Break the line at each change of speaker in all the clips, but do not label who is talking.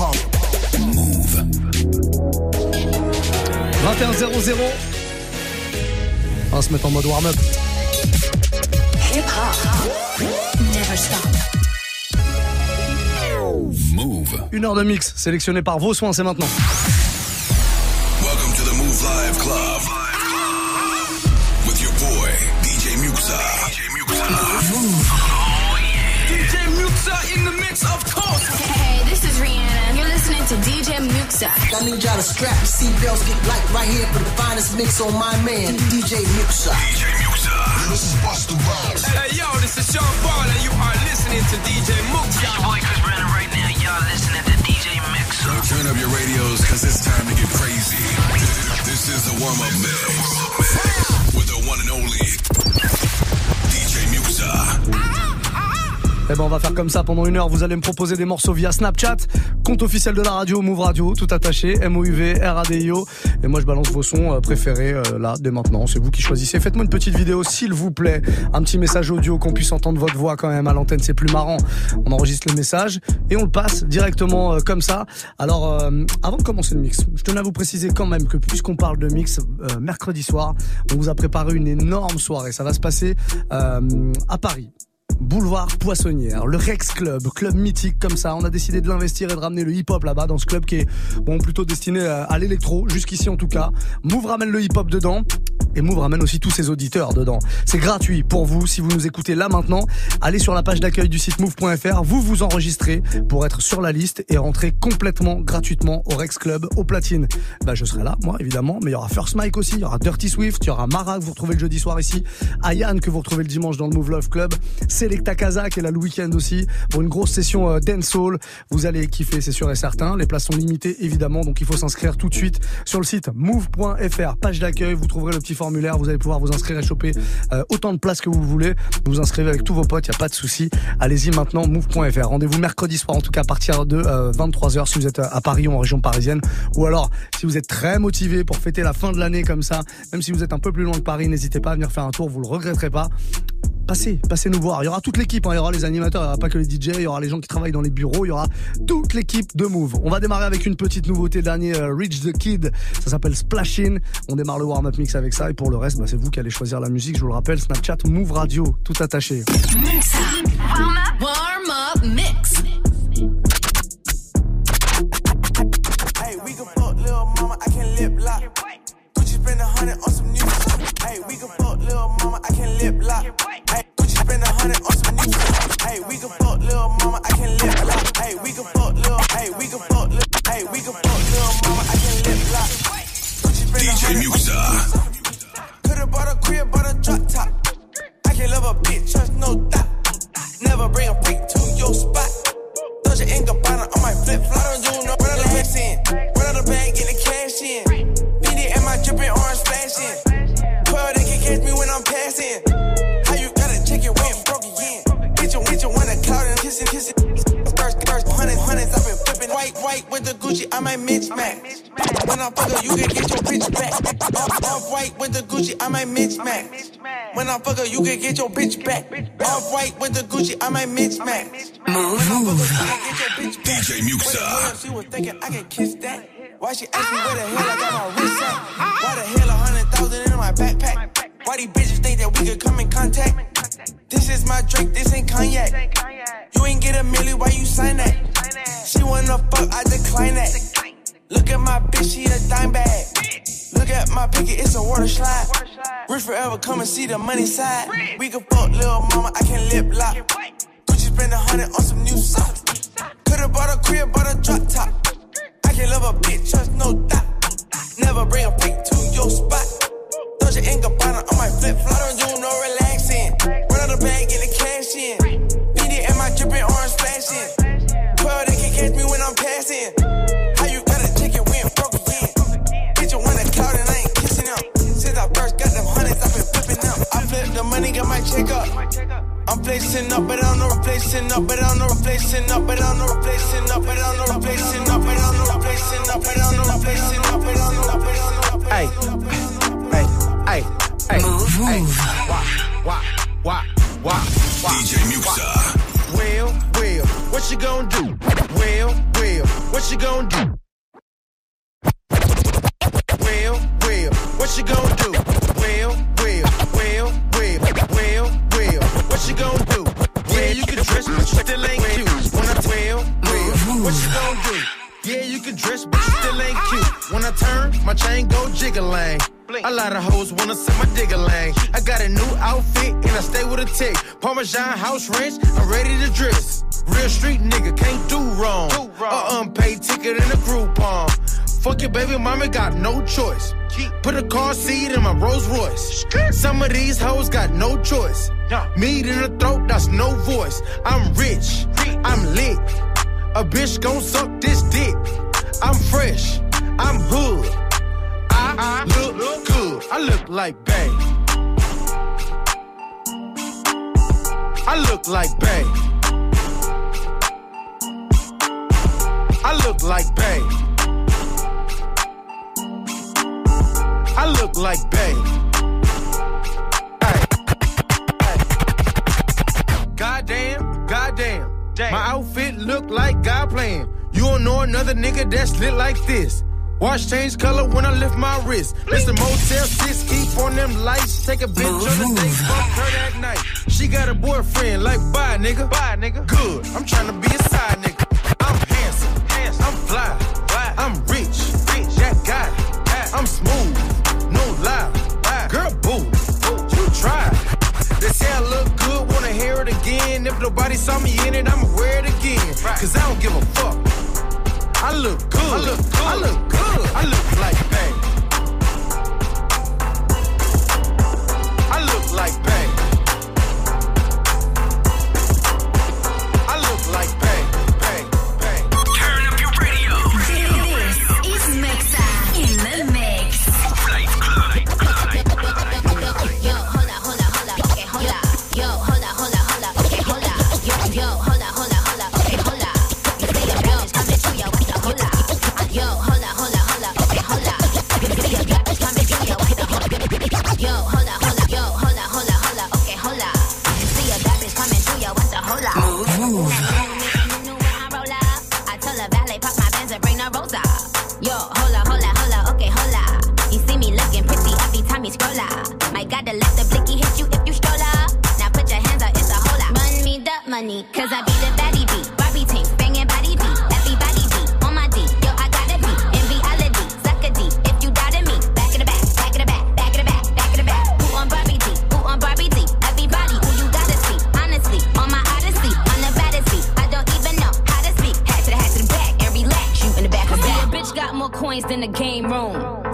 hip-hop.
Move.
21-0-0. On va se mettre en mode warm-up.
Hip hop. Never stop.
Move.
Une heure de mix sélectionnée par vos soins, c'est maintenant.
DJ
I need y'all to strap your seatbelts, get light right here for the finest mix on my man, DJ Muxa.
DJ Muxa. This is Busta Rhymes.
Hey, yo, this is Sean Paul, and you are listening to DJ Muxa.
Your boy Chris Brandon right now. Y'all listening to DJ Mixer.
Turn up your radios, cause it's time to get crazy. This is the warm-up mix. With the one and only DJ Muxa.
Eh ben on va faire comme ça pendant une heure. Vous allez me proposer des morceaux via Snapchat, compte officiel de la radio, Move Radio, tout attaché, M-O-U-V, R-A-D-I-O. Et moi je balance vos sons euh, préférés euh, là dès maintenant. C'est vous qui choisissez. Faites-moi une petite vidéo s'il vous plaît, un petit message audio qu'on puisse entendre votre voix quand même à l'antenne. C'est plus marrant. On enregistre le message et on le passe directement euh, comme ça. Alors euh, avant de commencer le mix, je tenais à vous préciser quand même que puisqu'on parle de mix, mercredi soir, on vous a préparé une énorme soirée. Ça va se passer à Paris. Boulevard Poissonnière, le Rex Club, club mythique comme ça. On a décidé de l'investir et de ramener le hip-hop là-bas dans ce club qui est bon plutôt destiné à, l'électro, jusqu'ici en tout cas. Move ramène le hip-hop dedans. Et Move ramène aussi tous ses auditeurs dedans. C'est gratuit pour vous si vous nous écoutez là maintenant. Allez sur la page d'accueil du site move.fr, vous vous enregistrez pour être sur la liste et rentrer complètement gratuitement au Rex Club, au platine. Bah je serai là, moi évidemment, mais il y aura First Mike aussi, il y aura Dirty Swift, il y aura Mara que vous retrouvez le jeudi soir ici, Ayan que vous retrouvez le dimanche dans le Move Love Club, Selecta Casa qui est là le week-end aussi pour une grosse session euh, dancehall. Vous allez kiffer, c'est sûr et certain. Les places sont limitées évidemment, donc il faut s'inscrire tout de suite sur le site move.fr, page d'accueil. Vous trouverez le petit formulaire, vous allez pouvoir vous inscrire et choper euh, autant de places que vous voulez. Vous vous inscrivez avec tous vos potes, il y a pas de souci. Allez-y maintenant move.fr. Rendez-vous mercredi soir en tout cas à partir de 23h si vous êtes à Paris ou en région parisienne ou alors si vous êtes très motivé pour fêter la fin de l'année comme ça, même si vous êtes un peu plus loin que Paris, n'hésitez pas à venir faire un tour, vous le regretterez pas passez, passez nous voir. Il y aura toute l'équipe, hein. il y aura les animateurs, il n'y aura pas que les DJ, il y aura les gens qui travaillent dans les bureaux, il y aura toute l'équipe de Move. On va démarrer avec une petite nouveauté dernier, euh, Reach the Kid, ça s'appelle Splashin. On démarre le warm-up mix avec ça et pour le reste, bah, c'est vous qui allez choisir la musique. Je vous le rappelle, Snapchat, Move Radio, tout attaché.
Muxa. Warm up. Warm up mix.
Hey, we can fuck little mama, I can lip lock. Spend a hundred on some new. Hey, we can fuck little mama, I can lip lock. Hey, Gucci spend a hundred on some new. Hey, we can fuck little mama, I can lip lock. Hey, we can fuck little, hey, we can fuck little, hey, we can fuck little mama, I can lip lock. Gucci spend a
DJ
hundred on some
Muxa.
new stuff. Could've bought a crib, bought a drop top. I can love a bitch, trust no doubt. Never bring a freak to your spot. Doja and Gabbana on my flip flop. I don't do no run out the in. Run out the bag, get the cash in. Fendi dripping orange flashing. 12, they can catch me when I'm passing. How you gotta check it when broke again? Bitch, you, bitch, you wanna cloud and kissing, kissing. First, first, hundreds, hundreds, I've been flipping. White, white with the Gucci, I might mismatch. When I fuck her, you can get your bitch back. Off, off white with the Gucci, I might mismatch. When I fuck her, you can get your bitch back. Off white with the Gucci, I might mismatch. Move.
DJ Muxa.
She was thinking I could kiss that. Why she asked me where the hell I got my wrist at? Why the hell a hundred thousand in my backpack? Why these bitches think that we could come in contact? This is my Drake, this ain't cognac. You ain't get a milli, why you sign that? She wanna fuck, I decline that. Look at my bitch, she a dime bag. Look at my picket, it's a water slide. Rich forever, come and see the money side. We can fuck little mama, I can lip lock. Gucci spend a hundred on some new socks. Could've bought a crib, bought a drop top. I can love a bitch, trust no doubt. Never bring a freak to your spot. Doja and Gabbana on my flip flop. Don't do no relaxing. Run out the bag, get the cash in. Fendi and my dripping orange flashing. 12, they can catch me when I'm passing. How you gotta check it when broke again? Bitch, you wanna cloud and I ain't kissing them. Since I first got them hundreds, I've been flipping them. I flip the money, got my check up. I'm placing up, but I don't know replacing up, but I don't know replacing up, but I don't know replacing up, but I don't know replacing up, but I don't know replacing up, but I don't know replacing up, but I don't know replacing up.
Hey, hey, hey, hey.
Move. Move.
Wah, wah, wah, wah, wah.
DJ Muxa.
Well, well, what you gonna do? Well, well, what you gonna do? Well, well, what you gonna do? Well, what you gonna do? Yeah, you can dress, but you still ain't cute. When I well, what you gonna do? Yeah, you can dress, but you still ain't cute. When I turn, my chain go jiggling. A lot of hoes wanna set my digger. I got a new outfit and I stay with a tick. Parmesan house ranch, I'm ready to dress. Real street nigga can't do wrong. A unpaid ticket in a Groupon. Fuck your baby mama, got no choice. Put a car seat in my Rolls Royce. Some of these hoes got no choice. Meat in the throat, that's no voice. I'm rich, I'm lit. A bitch gon' suck this dick. I'm fresh, I'm hood. I look good. I look like Bay. I look like Bay. I look like Bay. I look like Bay. Goddamn, goddamn. My outfit look like God playing. You don't know another nigga that's lit like this. Watch change color when I lift my wrist. Mr. Motel 6, keep on them lights. Take a bitch on the day, fuck her that night. She got a boyfriend, like bye nigga. Bye nigga. Good, I'm trying to be a side nigga. I'm handsome, handsome. I'm fly, fly. I'm rich, rich. That guy, I'm smooth, They say I look good, wanna hear it again. If nobody saw me in it, I'ma wear it again. Cause I don't give a fuck. I look good. I look good. I look good. I look like bang. I look like
My God, to let the blicky hit you if you stroll up. Now put your hands up, it's a hold up. Run me the money, cause I be the baddie beat. Barbie team, banging body beat. Everybody beat on my D. Yo, I gotta be in reality. Suck a D if you doubted me. Back in the back, back in the back, back in the back, back in the back. Who on Barbie D? Who on Barbie D? Everybody who you gotta see. Honestly, on my odyssey, on the baddest beat. I don't even know how to speak. Hat to the hat to the back and relax. You in the back of
a
that.
bitch got more coins than the game room.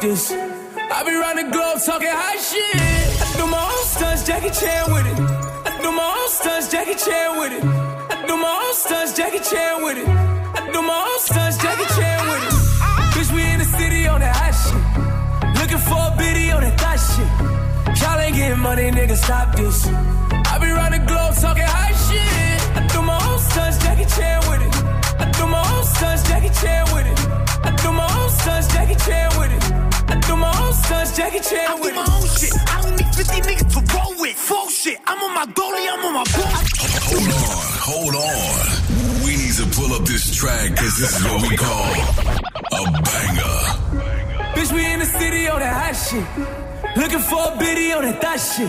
this.
Jackie Chan I with do my own shit. I
don't need 50 niggas to roll with. Full shit. I'm on my dolly, I'm on my boat.
Hold on, hold on. We need to pull up this track because this is what we call a banger.
Bitch, we in the city on that hot shit. Looking for a biddy on that thot shit.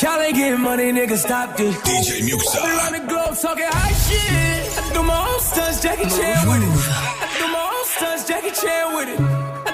Y'all ain't getting money, nigga, stop this.
DJ
I be
Muxa.
the globe talking hot shit. I do my own stunts, Jackie Chan with it. I do my own stunts, Jackie Chan with it.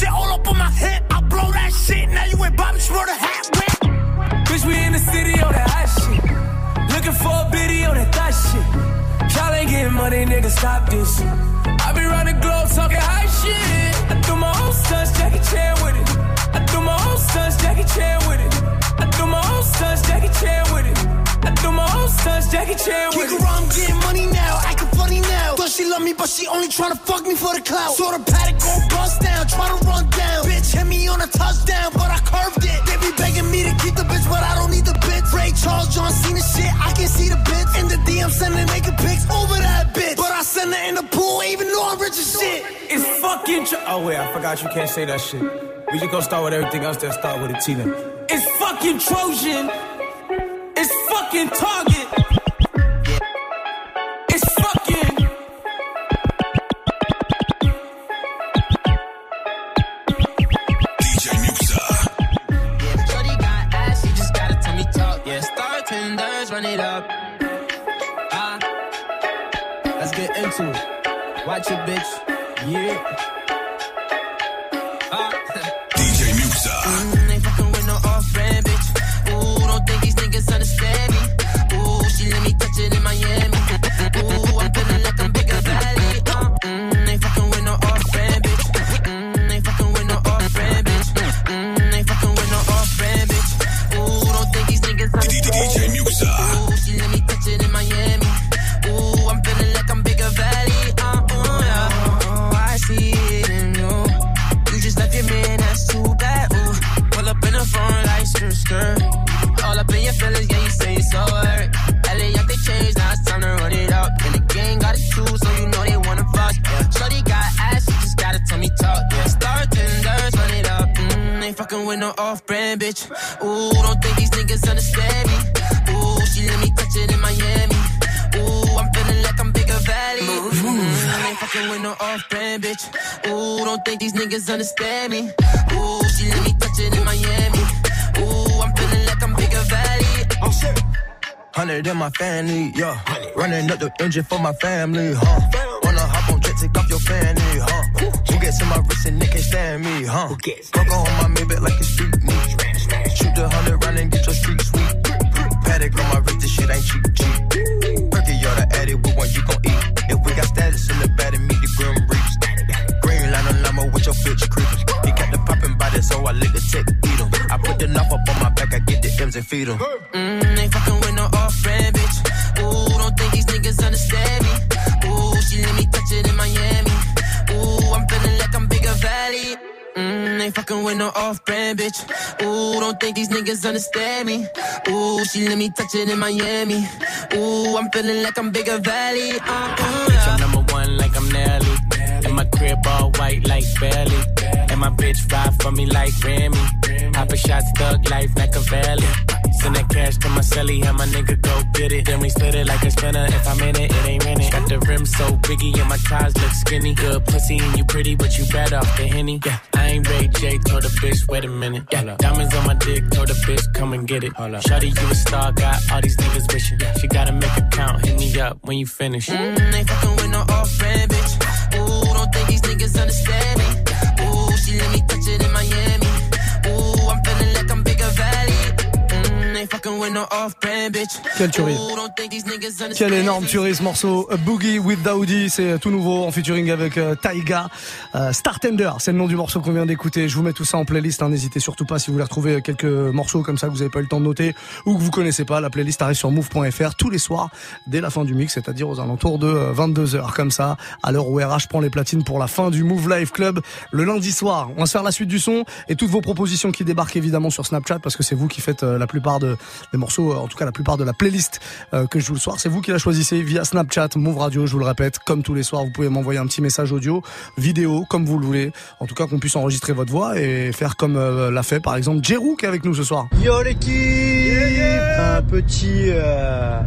shit all up on my hip. I blow that shit, now you ain't Bobby Schmurder hat whip.
Bitch, we in the city on that hot shit. Looking for a biddy on that thot shit. Y'all ain't getting money, nigga, stop this. I be round the globe talking hot shit. I do my own stunts, Jackie Chan with it. I do my own stunts, Jackie Chan with it. I do my own stunts, Jackie Chan with it. Do my own stunts, Jackie Chan with
around, I'm getting money now, acting funny now. Thought she love me, but she only tryna fuck me for the clout. Saw the paddock go bust down, tryna run down. Bitch hit me on a touchdown, but I curved it. They be begging me to keep the bitch, but I don't need the bitch. Ray Charles, John Cena shit, I can see the bitch. In the DM, sending naked pics over that bitch. But I send her in the pool, even though I'm rich as shit.
It's fucking. Tro- oh wait, I forgot you can't say that shit. We just gonna start with everything else. Then start with a Tina. It's fucking Trojan. It's fucking Target. It's fucking.
DJ Muxa.
Shorty got ass, she just gotta tell me talk. Yeah, star tenders, run it up. Ah, let's get into it. Watch it, bitch. Yeah. Niggas understand me. Ooh, she let me touch it in Miami. Ooh, I'm feeling like I'm bigger valley.
Oh shit. Hundred in my family, yeah. Running up the engine for my family, huh? Wanna hop on jet, take off your fanny, huh? Who gets in my wrist and they can't stand me, huh? Fuck on my Maybach like a street the M's and feed 'em.
Mm, ain't fucking with no off-brand bitch. Ooh, don't think these niggas understand me. Ooh, she let me touch it in Miami. Ooh, I'm feeling like I'm bigger valley. Mm, ain't fucking with no off-brand bitch. Ooh, don't think these niggas understand me. Ooh, she let me touch it in Miami. Ooh, I'm feeling like I'm bigger valley. Uh, uh,
Bitch, I'm number one like I'm Nelly. And my crib all white like Belly. And my bitch ride for me like Remy. Papa shots, thug life like a valley. Send that cash to my celly, have my nigga go get it. Then we split it like a spinner. If I'm in it, it ain't rented. Got the rim so biggie and my ties look skinny. Good pussy and you pretty, but you bad off the henny. Yeah, I ain't Ray J, told the bitch, wait a minute. Yeah, diamonds on my dick, told the bitch, come and get it. Shawty, you a star, got all these niggas wishing. She gotta make a count, hit me up when you finish.
Mm, ain't fucking with no off-brand bitch. Ooh, don't think these niggas understand me. Ooh, she let me touch it in Miami.
Quelle tuerie. Quelle énorme tuerie ce morceau A Boogie with Daoudi, c'est tout nouveau en featuring avec euh, Taiga. Euh, Startender, c'est le nom du morceau qu'on vient d'écouter. Je vous mets tout ça en playlist, hein. n'hésitez surtout pas si vous voulez retrouver quelques morceaux comme ça que vous n'avez pas eu le temps de noter ou que vous connaissez pas. La playlist arrive sur move.fr tous les soirs dès la fin du mix, c'est-à-dire aux alentours de 22h comme ça, à l'heure où RH prend les platines pour la fin du Move Live Club le lundi soir. On va se faire la suite du son et toutes vos propositions qui débarquent évidemment sur Snapchat parce que c'est vous qui faites euh, la plupart de, des morceaux, euh, en tout cas la plupart de la playlist euh, que je joue le soir. C'est vous qui la choisissez via Snapchat, Move Radio, je vous le répète, comme tous les soirs, vous pouvez m'envoyer un petit message audio, vidéo, comme vous le voulez. En tout cas, qu'on puisse enregistrer votre voix et faire comme euh, l'a fait par exemple Jerou qui est avec nous ce soir.
Yo l'équipe Un petit euh,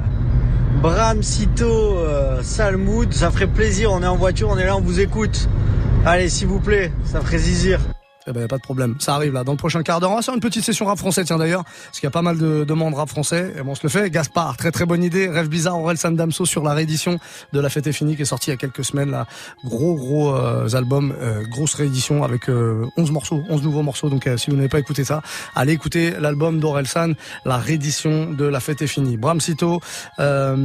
Bram Cito euh, sale mood, ça ferait plaisir, on est en voiture, on est là, on vous écoute. Allez s'il vous plaît, ça ferait zizir.
Eh ben, pas de problème. Ça arrive là, dans le prochain quart d'heure. On va faire une petite session rap français, tiens d'ailleurs. Parce qu'il y a pas mal de demandes rap français. Et bon, on se le fait. Gaspard, très très bonne idée. Rêve bizarre, Aurel Sandamso sur la réédition de La Fête est finie qui est sortie il y a quelques semaines là. Gros gros euh, album, euh, grosse réédition avec euh, 11 morceaux, 11 nouveaux morceaux. Donc euh, si vous n'avez pas écouté ça, allez écouter l'album d'Aurel San, la réédition de La Fête est finie. Bram Cito, euh,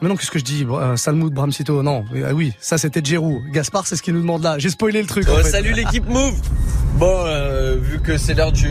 mais non, qu'est-ce que je dis? Euh, Salmoud, Bram Cito, non. Ah oui, ça c'était Jérou. Gaspard, c'est ce qu'il nous demande là. J'ai spoilé le truc. en fait.
salut l'équipe Move. Bon, euh, vu que c'est l'heure du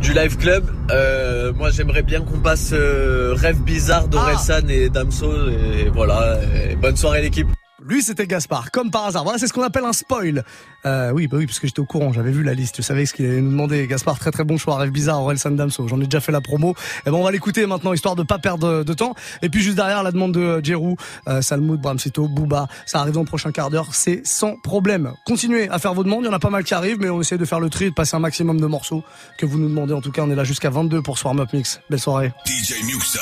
du live club, euh, moi j'aimerais bien qu'on passe euh, Rêve bizarre d'Orelsan et Damso et voilà. Et bonne soirée l'équipe.
Lui, c'était Gaspard, comme par hasard. Voilà, c'est ce qu'on appelle un spoil. Euh, oui, bah oui, parce que j'étais au courant, j'avais vu la liste, je savais ce qu'il allait nous demander. Gaspard, très très bon choix, rêve bizarre, Aurel Sandamso. J'en ai déjà fait la promo. Et ben, on va l'écouter maintenant, histoire de pas perdre de temps. Et puis juste derrière, la demande de Djerou, euh, Salmoud, Bramsito, Booba, ça arrive dans le prochain quart d'heure, c'est sans problème. Continuez à faire vos demandes, il y en a pas mal qui arrivent, mais on essaie de faire le tri de passer un maximum de morceaux que vous nous demandez. En tout cas, on est là jusqu'à 22 pour ce warm-up mix. Belle soirée.
DJ Muxa.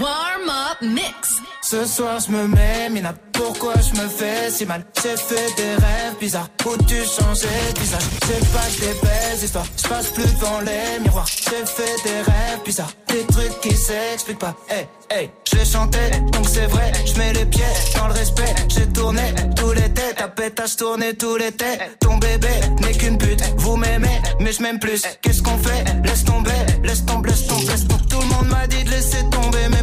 Warm up mix.
Ce soir je me mets, mina pourquoi je me fais si mal? J'ai fait des rêves bizarres. Où tu changeais de visage J'ai pas des belles histoires, je passe plus devant les miroirs. J'ai fait des rêves bizarres, des trucs qui s'expliquent pas. Hey, hey, les chantais, donc c'est vrai, je mets les pieds dans le respect. J'ai tourné tous les têtes, ta pétage tourné tous les têtes. Ton bébé n'est qu'une pute, vous m'aimez, mais je m'aime plus. Qu'est-ce qu'on fait? Laisse tomber, laisse tomber, laisse tomber, laisse tomber. Tout le monde m'a dit de laisser tomber, mais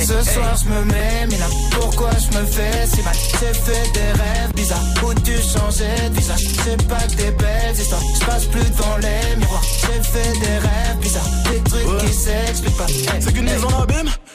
Ce soir je me mets, mais là pourquoi je me fais si mal? J'ai fait des rêves bizarres. Où tu changeais de visage? C'est pas que des belles histoires, je passe plus devant les miroirs. J'ai fait des rêves bizarres, des trucs qui s'expliquent pas.
C'est qu'une mise en abîme?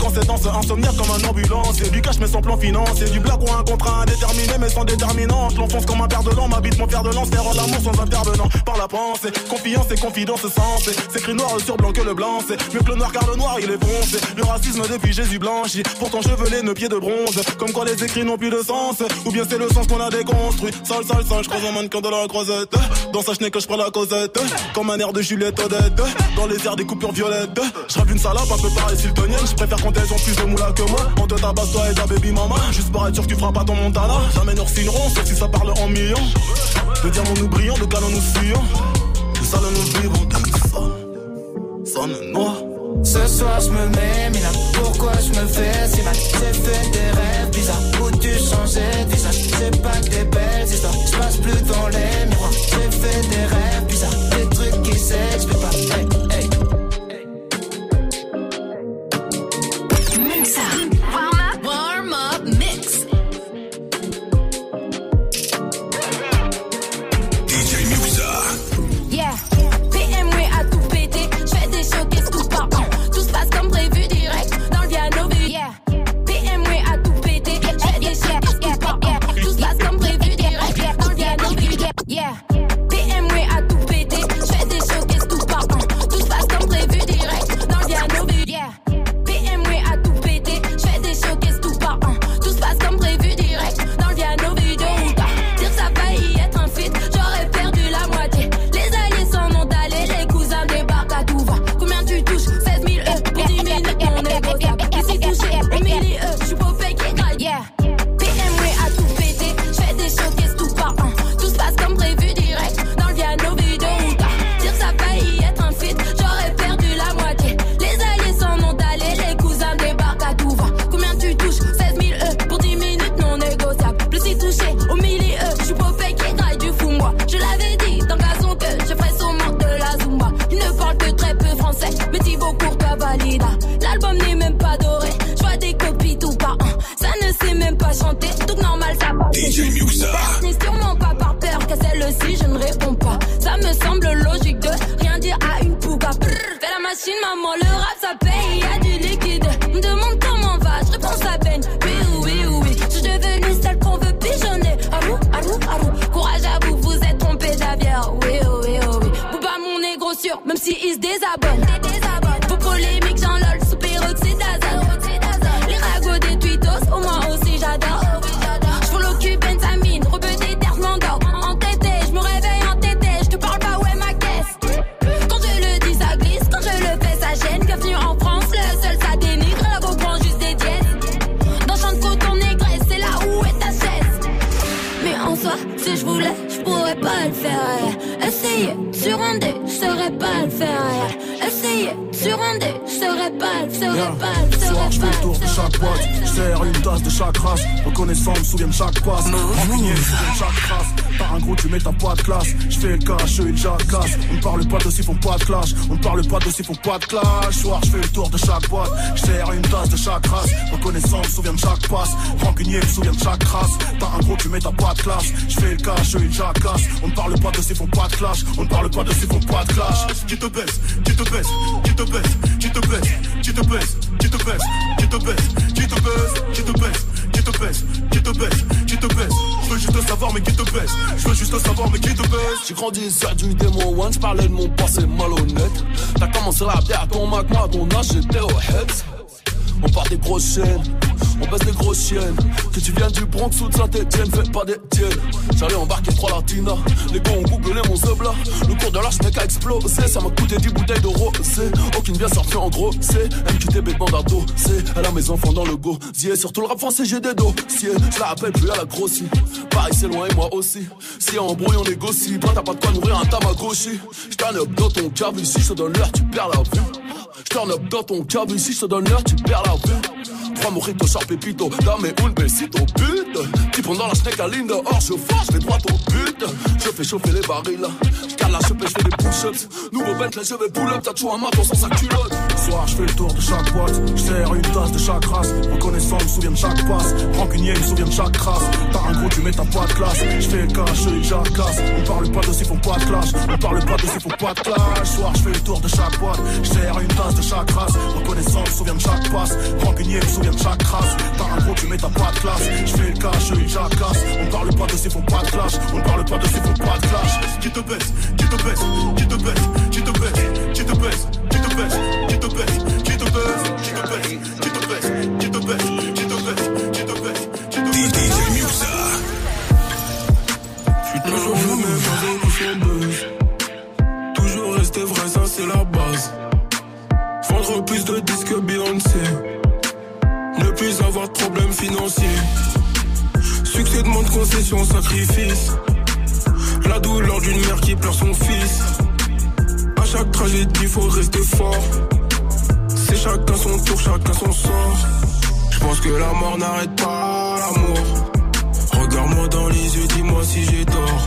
quand c'est dans ce insomniaque comme un ambulance. C'est du cash mais sans plan financier, du blague ou un contrat indéterminé mais sans déterminante. L'enfonce comme un père de l'an, m'habite mon père de lance, faire l'amour sans intervenant. Par la pensée, confiance et confidence sens. C'est écrit noir sur blanc que le blanc, c'est mieux que le noir car le noir il est foncé. Le racisme depuis Jésus blanchi, pourtant chevelé, nos pieds de bronze. Comme quoi les écrits n'ont plus de sens, ou bien c'est le sens qu'on a déconstruit. Sale, sale, sale, je croise un mannequin de la croisette. Dans sa chenille que je prends la causette, comme un air de Juliette Odette. Dans les airs des coupures violettes, je une salope un peu pareil siltonienne. Je préfère quand elles ont plus de moula que moi. On te tabasse toi et ta baby mama. Juste pour être sûr que tu feras pas ton montana. Jamais nous signeront, sauf si ça parle en millions. De diamants nous brillons, de canons nous fuyons. De salles nous vivons, sonne, sonne noir.
Ce soir je me mets, mais là pourquoi je me fais si mal? J'ai fait des rêves bizarres où tu changeais de C'est pas que des belles histoires, je passe plus dans les miroirs J'ai fait des rêves
DJ Muxa.
N'est sûrement pas par peur qu'à celle-ci je ne réponds pas. Ça me semble logique de rien dire à une pouga. Fais la machine, maman, le rap de
chaque race. Reconnaissant, me souviens de chaque passe. Rancunier, me souviens de chaque trace. Par un gros, tu mets ta pas de classe. Je fais le cash, eux, ils jacassent. On ne parle pas de s'ils font pas de clash. On ne parle pas de s'ils font pas de clash. Soir, je fais le tour de chaque boîte. Je sers une tasse de chaque race. Reconnaissant, me souviens de chaque passe. Rancunier, me souviens de chaque race. Par un gros, tu mets ta pas de classe. Je fais le cash, eux, ils jacassent. On ne parle pas de s'ils font pas de clash. On ne parle pas de s'ils font pas de clash. Qui te baisse, qui te baisse, qui te baisse, qui te baisse, qui te baisse, qui te baisse, qui te baisse, qui te baisse, qui te baisse, qui te baisse, qui te baisse, qui te baisse. Je veux juste savoir mais qui te baisse. Je veux juste savoir mais qui te baisse.
J'ai grandi sur du démon one, j'parlais de mon passé malhonnête. T'as commencé la bière à ton Mac, moi à ton âge j'étais au head. On part des grosses chaînes, On baisse des grosses chiennes. Que tu viennes du Bronx ou de Saint-Etienne, fais pas des tiennes. J'allais embarquer trois latinas. Les gars ont googlé mon là. Le cours de l'arche mec a explosé. Ça m'a coûté 10 bouteilles de rosé. Bien sortie en gros. C'est MQTB demande C'est Elle a mes enfants dans le gosier. Surtout le rap français, j'ai des dossiers. Je la rappelle plus à la grossie. Paris, c'est loin et moi aussi. Si en embrouille, on négocie. Toi, t'as pas de quoi nourrir un tamagotchi. J'turn up dans ton cave ici, je te donne l'heure, tu perds la vue. J'turn up dans ton cave ici, je te donne l'heure, tu perds la vue. Prends mon rito, sharp pépito, dame un besito, pute. Type dans la snake à dehors, je force, je vais droit au but. Je fais chauffer les barils, car la je je fais des push-ups. Nouveau Bentley, je vais pull-up, t'as toujours un maton sans sa culotte.
Soir, je fais le tour de chaque boîte, je une tasse de chaque race. Reconnaissant, me souviens de chaque passe. Rancunier, me souviens de chaque trace. T'as un gros, tu mets ta pas de classe. Je fais cash, je jacasse. On parle pas de s'ils font pas de clash. On parle pas de s'ils font pas de clash. Soir, je fais le tour de chaque boîte, je une tasse de chaque race. Reconnaissant, me souviens de chaque passe. Rancunier, me souviens trace. T'as un gros, tu mets ta pas de classe. Je fais le cash, je jacasse. On parle pas de s'ils font pas de clash. On parle pas de s'ils font pas de clash. Qui te baisse, qui te baisse, qui te baisse, qui te baisse, qui te baisse, qui te baisse, qui te baisse, qui te baisse, qui te baisse, qui te baisse, qui te baisse, qui te baisse, qui te baisse, qui te baisse.
DJ Muxa.
Je suis toujours le même avec ou son buzz. Toujours rester vrai, ça c'est la base. Vendre plus de disques que Beyoncé. Plus avoir de problèmes financiers. Succès demande concession, sacrifice. La douleur d'une mère qui pleure son fils. À chaque tragédie, faut rester fort. C'est chacun son tour, chacun son sort. Je pense que la mort n'arrête pas l'amour. Regarde-moi dans les yeux, dis-moi si j'ai tort.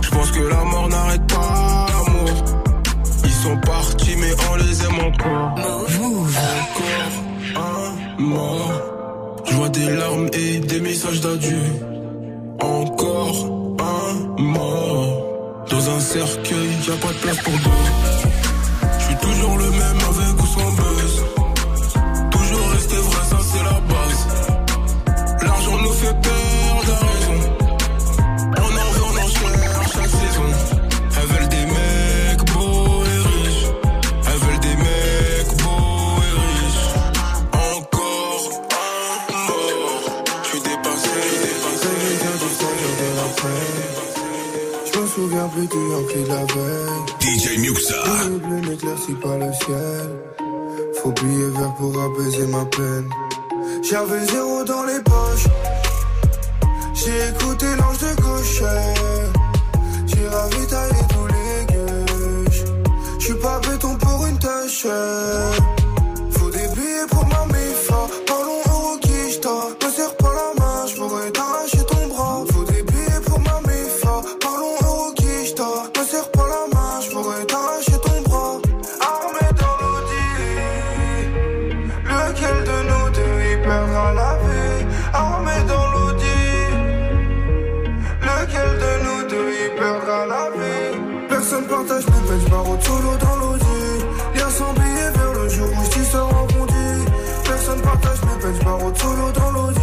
Je pense que la mort n'arrête pas l'amour. Ils sont partis, mais on les aime encore. Encore un mort. Je vois des larmes et des messages d'adieu. Encore un mort. Dans un cercueil, y a pas de place pour deux. Je suis toujours le même avec ou sans buzz.
Plus du Yankee la veille.
DJ Muxa.
Le bleu n'éclaircit pas le ciel. Faut plier vert pour apaiser ma peine. J'avais zéro dans les poches. J'ai écouté l'ange de gaucher. J'ai ravitaillé tous les gueuches. J'suis pas béton pour une tâche. Peines, j'barre solo dans l'audi. Y'a 100 billets vers le jour où sors en bondi. Personne partage mes peines, j'barre solo dans l'audi.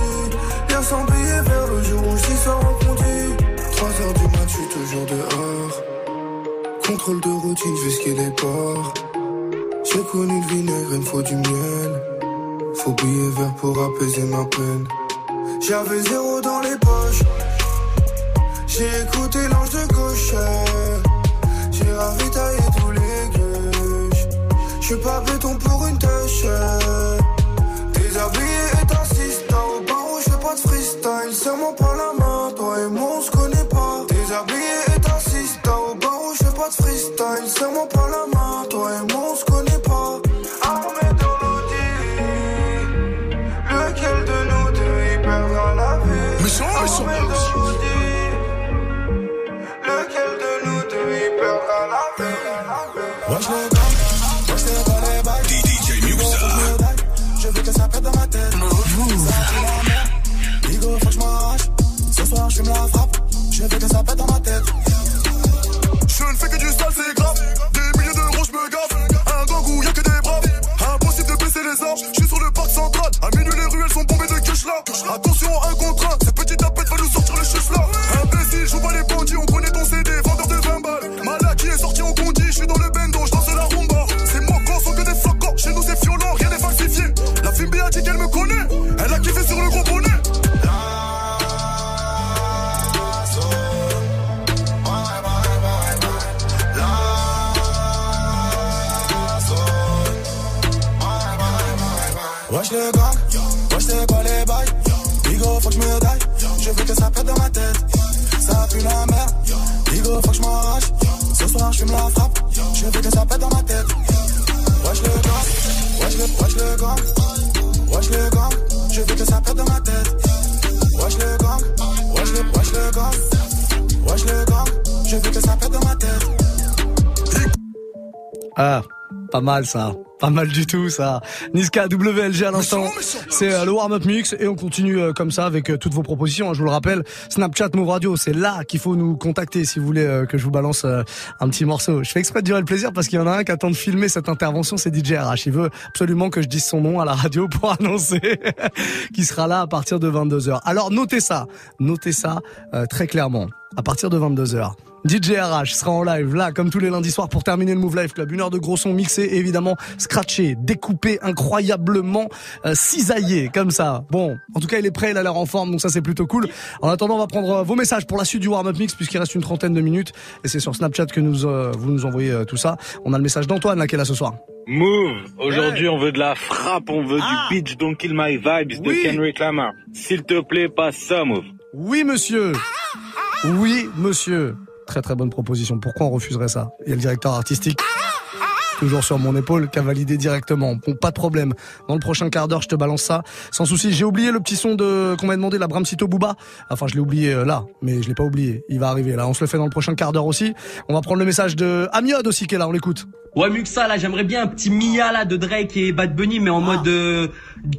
Y'a 100 billets vers le jour où sors en bondi. 3 heures du mat, j'suis toujours dehors. Contrôle de routine, j'vais skier les ports. J'ai connu le vinaigre, il me faut du miel. Faut billet vert pour apaiser ma peine. J'avais zéro dans les poches. J'ai écouté l'ange de gaucher. J'ai ravitaillé gueuches. J'suis pas béton pour une tâche.
Mal ça. Pas mal du tout ça. Niska WLG à l'instant. C'est euh, le warm-up mix et on continue euh, comme ça avec euh, toutes vos propositions. hein, je vous le rappelle, Snapchat Move Radio, c'est là qu'il faut nous contacter si vous voulez que je vous balance un petit morceau. Je fais exprès de durer le plaisir parce qu'il y en a un qui attend de filmer cette intervention, c'est DJ RH. Il veut absolument que je dise son nom à la radio pour annoncer qu'il sera là à partir de 22h. Alors notez ça, notez ça très clairement. À partir de 22h. DJ RH sera en live là comme tous les lundis soirs pour terminer le Move Life Club. Une heure de gros son mixé et évidemment scratché, découpé, incroyablement euh, cisaillé comme ça. Bon, en tout cas il est prêt, il a l'air en forme donc ça c'est plutôt cool. En attendant on va prendre euh, vos messages pour la suite du warm-up mix puisqu'il reste une trentaine de minutes et c'est sur Snapchat que nous euh, vous nous envoyez euh, tout ça. On a le message d'Antoine là qui est là ce soir.
Move. Aujourd'hui, on veut de la frappe, on veut du Bitch Don't Kill My Vibes de
Oui.
Kendrick Lamar. S'il te plaît, passe ça, Move.
Oui monsieur. Oui monsieur. Très très bonne proposition. Pourquoi on refuserait ça? Il y a le directeur artistique? Toujours sur mon épaule, qui a validé directement. Bon, pas de problème. Dans le prochain quart d'heure, je te balance ça. Sans souci. J'ai oublié le petit son de qu'on m'a demandé, la Bramsito Booba. Enfin, je l'ai oublié euh, là, mais je l'ai pas oublié. Il va arriver là. On se le fait dans le prochain quart d'heure aussi. On va prendre le message de Amiod aussi qui est là. On l'écoute.
Ouais, mieux que ça, là, j'aimerais bien un petit Mia, là, de Drake et Bad Bunny, mais en mode, euh,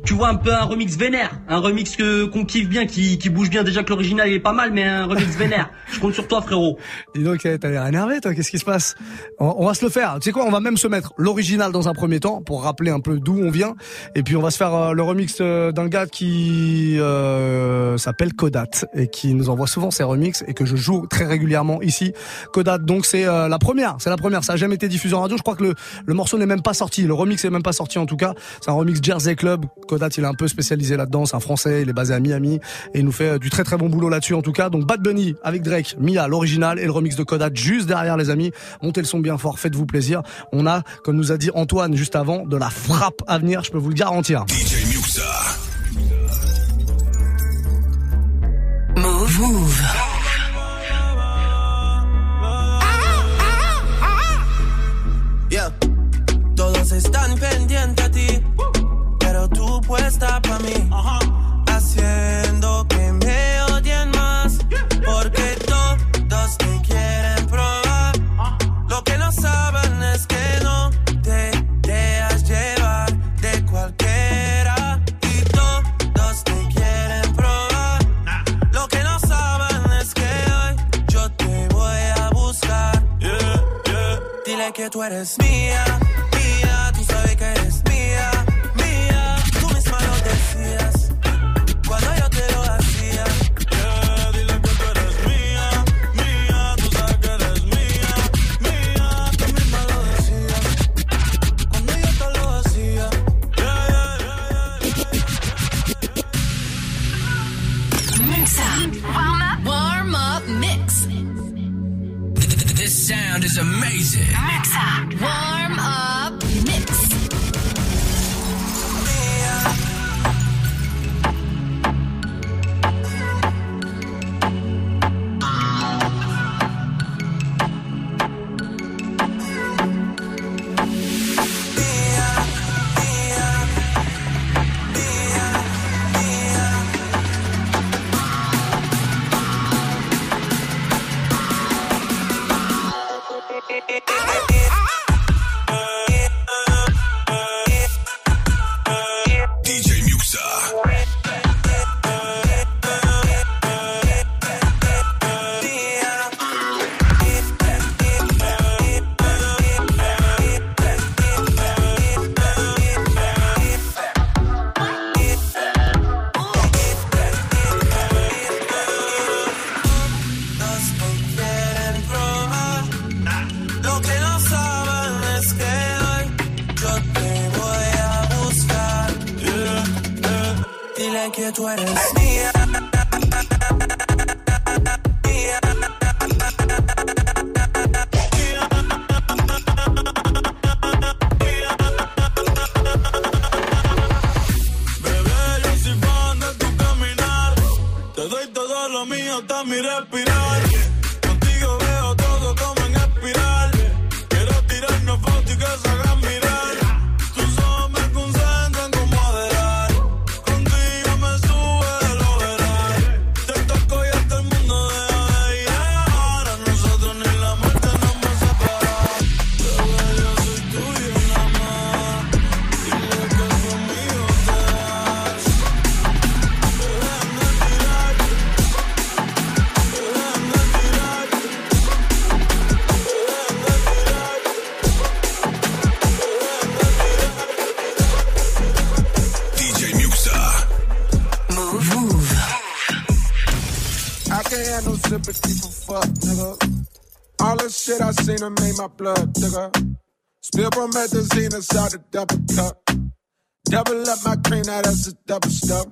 tu vois, un peu un remix vénère. Un remix que, qu'on kiffe bien, qui, qui bouge bien. Déjà que l'original, il est pas mal, mais un remix vénère. Je compte sur toi, frérot.
Dis donc, eh, t'as l'air énervé, toi. Qu'est-ce qui se passe? On, on va se le faire. Tu sais quoi? On va même se mettre l'original dans un premier temps pour rappeler un peu d'où on vient, et puis on va se faire euh, le remix euh, d'un gars qui euh, s'appelle Kodat et qui nous envoie souvent ses remixes et que je joue très régulièrement ici. Kodat, donc c'est la première. C'est la première. Ça a jamais été diffusé en radio. Je crois que le, le morceau n'est même pas sorti. Le remix est même pas sorti en tout cas. C'est un remix Jersey Club. Kodat, il est un peu spécialisé là-dedans. C'est un Français. Il est basé à Miami et il nous fait du très très bon boulot là-dessus en tout cas. Donc Bad Bunny avec Drake, Mia l'original et le remix de Kodat juste derrière les amis. Montez le son bien fort, faites-vous plaisir. On a, comme nous a dit Antoine juste avant, de la frappe à venir. Je peux vous le garantir.
DJ Muxa.
Move. Move.
it's me.
Promethazine inside a double cup. Double up my cream, now that's a double stuff.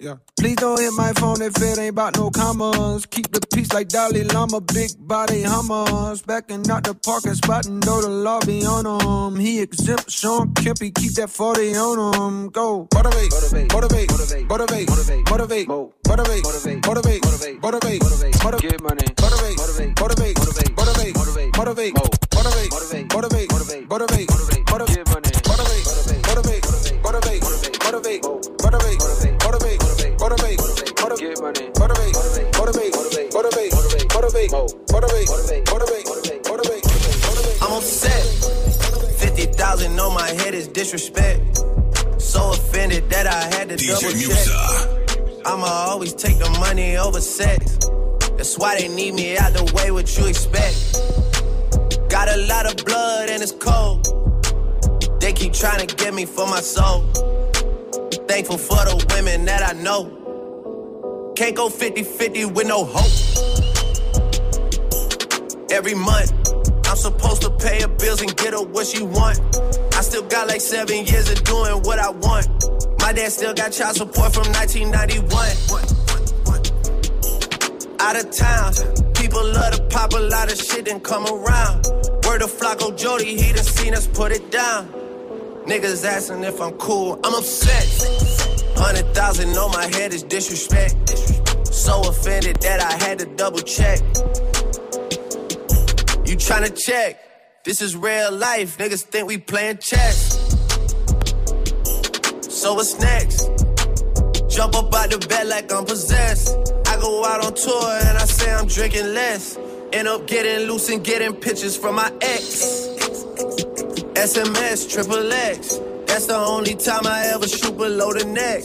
Yeah. Please don't hit my phone if it ain't about no commas. Keep the peace like Dalai Lama, big body hummers. Backing out the parking spot and know the law be on him. He exempt Sean Kempy, keep that 40 on him. Go. Motivate, motivate, motivate, motivate, motivate, motivate, motivate, motivate, motivate, motivate, motivate, motivate, motivate, get money, motivate, motivate, motivate, motivate, motivate, motivate, motivate, motivate, motivate, motivate, motivate, motivate,
double check. I'ma always take the money over sex. That's why they need me out the way, what you expect. Got a lot of blood and it's cold. They keep trying to get me for my soul. Thankful for the women that I know. Can't go 50 50 with no hope. Every month, I'm supposed to pay her bills and get her what she want. I still got like seven years of doing what I want. My dad still got child support from 1991. Out of town, people love to pop a lot of shit and come around. Word of Flocko Jody, he done seen us put it down. Niggas asking if I'm cool, I'm upset. Hundred thousand on my head is disrespect. So offended that I had to double check. You tryna check? This is real life. Niggas think we playing chess. So what's next? Jump up out the bed like I'm possessed. I go out on tour and I say I'm drinking less. End up getting loose and getting pictures from my ex. SMS, triple X. That's the only time I ever shoot below the neck.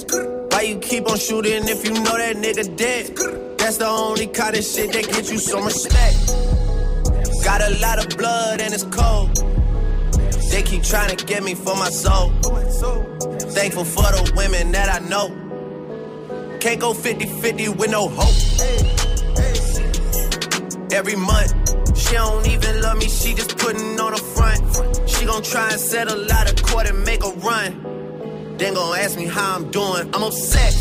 Why you keep on shooting if you know that nigga dead? That's the only kind of shit that gets you some respect. Got a lot of blood and it's cold. They keep trying to get me for my soul. Thankful for the women that I know. Can't go 50 50 with no hope. Every month, she don't even love me, she just putting on a front. She gon' try and settle out of court and make a run. Then gon' ask me how I'm doing, I'm upset.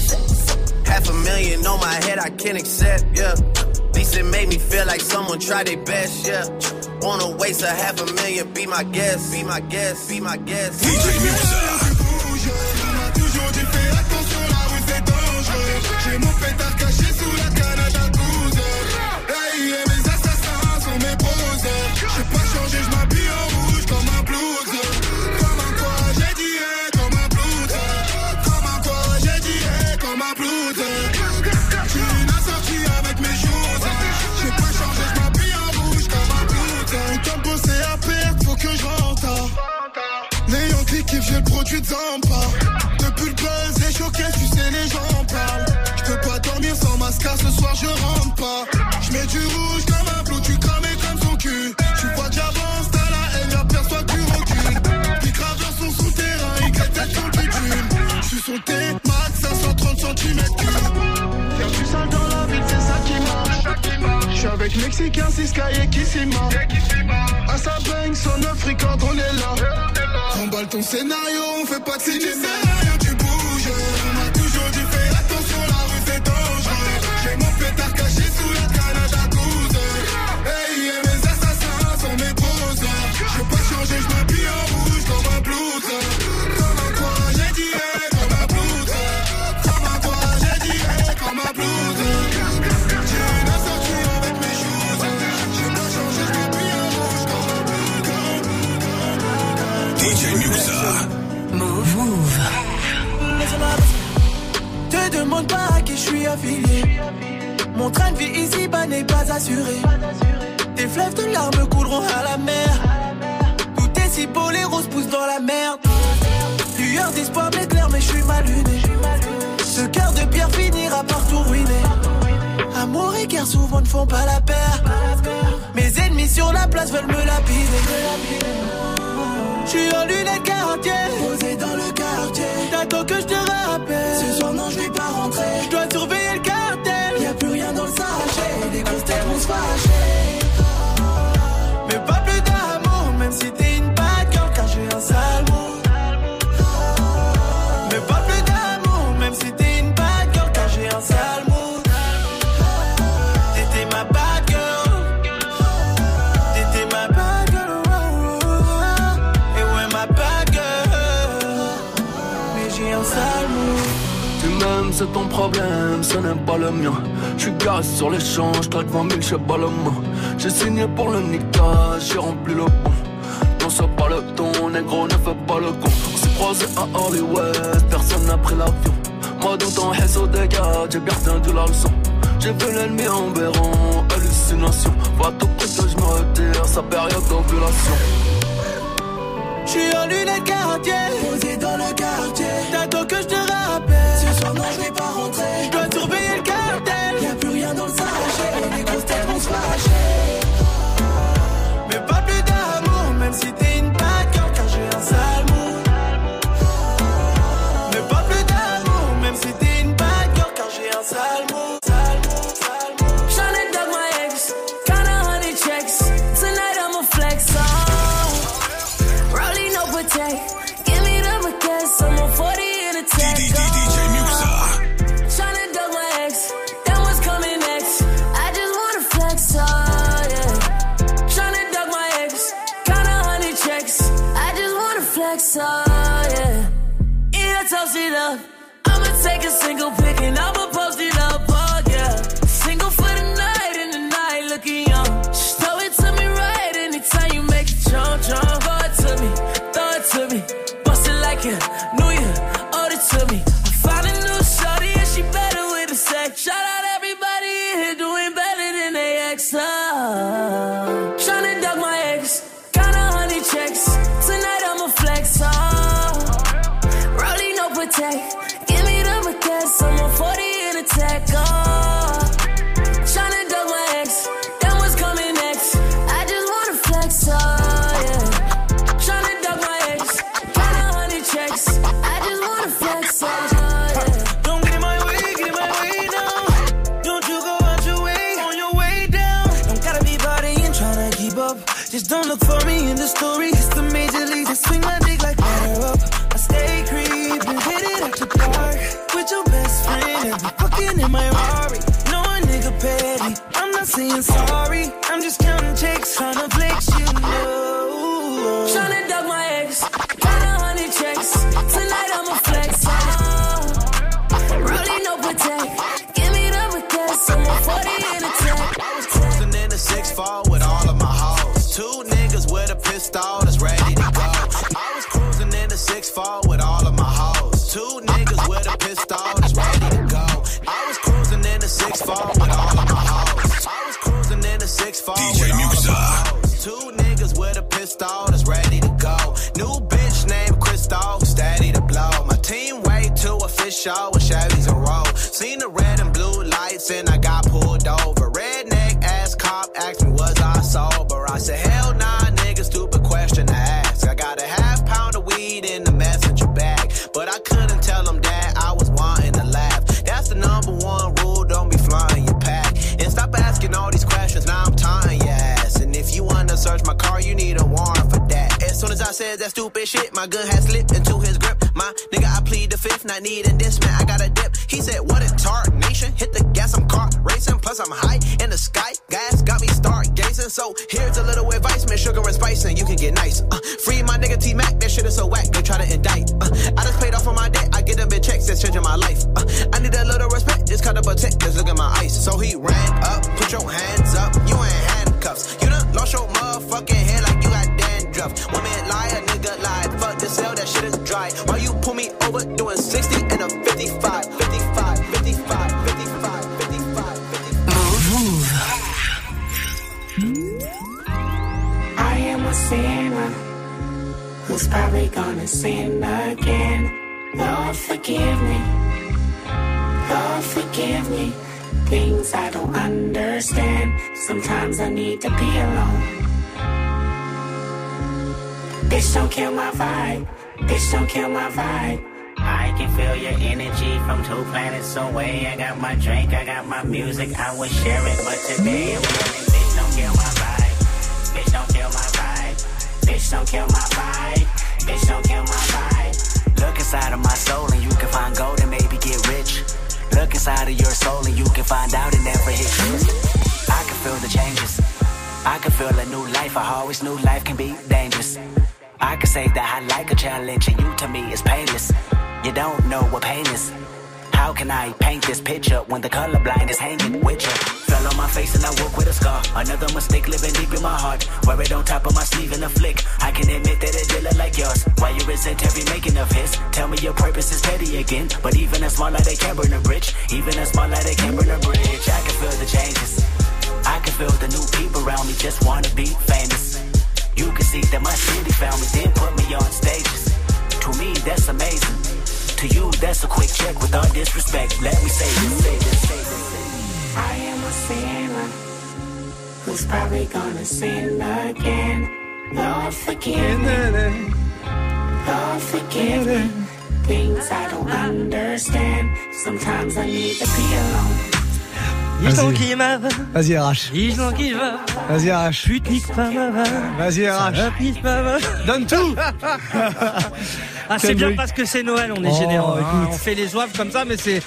Half a million on my head, I can't accept, yeah. At least it made me feel like someone tried their best, yeah. Wanna waste a half a million, be my guest, be my guest, be my guest. DJ
Toujours produit de Zampa. Depuis le buzz, les choquets, tu sais, les gens parlent. Je peux pas dormir sans mascara, ce soir je rentre pas. Je mets du rouge Mexicain, Sisky et Kissima. À sa bang, son quand on est là. Remballe ton scénario, on fait pas de cinéma. Tu Te demande pas à qui je suis affilié. Mon train de vie ici-bas n'est pas assuré. Tes fleuves de larmes couleront à la mer. Tout est si beau, les roses poussent dans la merde. Lueur d'espoir m'éclaire, mais je suis mal luné. Ce cœur de pierre finira par tout ruiner. Amour et guerre souvent ne font pas la paire. Mes ennemis sur la place veulent me lapider. Je suis en lunettes quartier, posé dans le quartier. T'attends que je te rappelle. Ce soir, non, je vais pas rentrer. Je dois surveiller le cartel. Y a plus rien dans le sachet. Les grosses têtes
c'est ton problème, ce n'est pas le mien. J'suis garé sur l'échange, traque 20 000, j'sais pas le. J'ai signé pour le nictage, j'ai rempli le pont. Non, c'est pas le ton, négro, ne fais pas le con. On s'est croisé à Hollywood, personne n'a pris l'avion. Moi, dans ton réseau des gars, j'ai bien retenu la leçon. J'ai vu l'ennemi en béron, hallucination. Va tout près que j'me retire, sa période d'ovulation.
J'suis en lunettes quartier, posé dans le quartier. T'attends que j'te
陶醉 My
gun has slipped into his grip. My nigga, I plead the fifth, not need
Sometimes I need to be alone. Bitch, don't kill my vibe. Bitch, don't kill my vibe.
I can feel your energy from two planets away. I got my drink, I got my music, I would share it, but today it wasn't. Bitch, don't kill my vibe. Bitch, don't kill my vibe. Bitch, don't kill my vibe. I can feel a new life. I always knew life can be dangerous. I can say that I like a challenge, and you to me is painless. You don't know what pain is. How can I paint this picture when the colorblind is hanging with you? Fell on my face and I woke with a scar. Another mistake living deep in my heart. Wear it on top of my sleeve in a flick. I can admit that it did look like yours. Why you resent every making of his? Tell me your purpose is petty again. But even a small light, they can burn a bridge. Even a small light, they can burn a bridge. I can feel the changes. I can feel the new people around me just wanna be famous. You can see that my city found me, then put me on stages. To me, that's amazing. To you, that's a quick check with all disrespect. Let me say this, say this, say this.
I am a sinner who's probably gonna sin again. Lord, forgive me. Lord, forgive me. Things I don't understand. Sometimes I need to be alone.
Vas-y.
Dis-donc qui m'a
Vas-y,
qui va
Vas-y, RH.
Pute nique pas ma va
Vas-y, RH.
Nique pas ma
Donne tout
Ah c'est bien parce que c'est Noël, on est
Oh,
généreux. hein. On fait les oeuvres comme ça, mais c'est